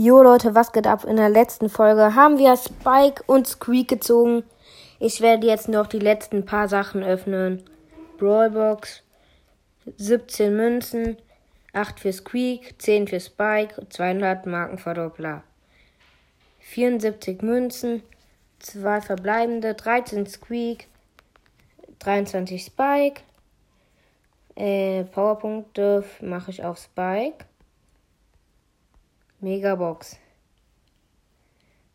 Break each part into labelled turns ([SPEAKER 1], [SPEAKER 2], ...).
[SPEAKER 1] Jo Leute, was geht ab? In der letzten Folge haben wir Spike und Squeak gezogen. Ich werde jetzt noch die letzten paar Sachen öffnen. Brawlbox, 17 Münzen, 8 für Squeak, 10 für Spike, 200 Markenverdoppler. 74 Münzen, 2 verbleibende, 13 Squeak, 23 Spike. Äh, Powerpunkte mache ich auf Spike. Megabox.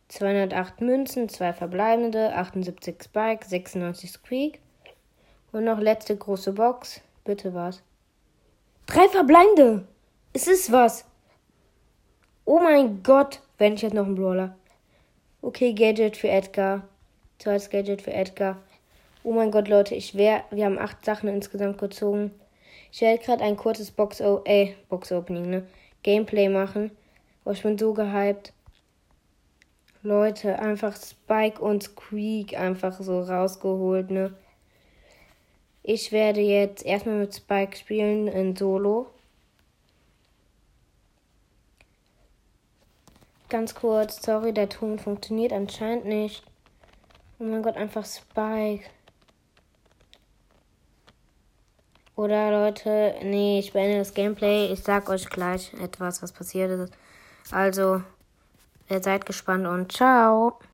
[SPEAKER 1] 208 Münzen, 2 verbleibende, 78 Spike, 96 Squeak. Und noch letzte große Box. Bitte was? Drei verbleibende! Es ist was! Oh mein Gott! Wenn ich jetzt noch einen Brawler. Okay, Gadget für Edgar. Zweites Gadget für Edgar. Oh mein Gott, Leute, ich wär, wir haben acht Sachen insgesamt gezogen. Ich werde gerade ein kurzes Box, -O äh, Box Opening, ne? Gameplay machen. Oh, ich bin so gehypt. Leute, einfach Spike und Squeak einfach so rausgeholt, ne? Ich werde jetzt erstmal mit Spike spielen in Solo. Ganz kurz, sorry, der Ton funktioniert anscheinend nicht. Oh mein Gott, einfach Spike. Oder Leute, nee, ich beende das Gameplay. Ich sag euch gleich etwas, was passiert ist. Also, seid gespannt und ciao.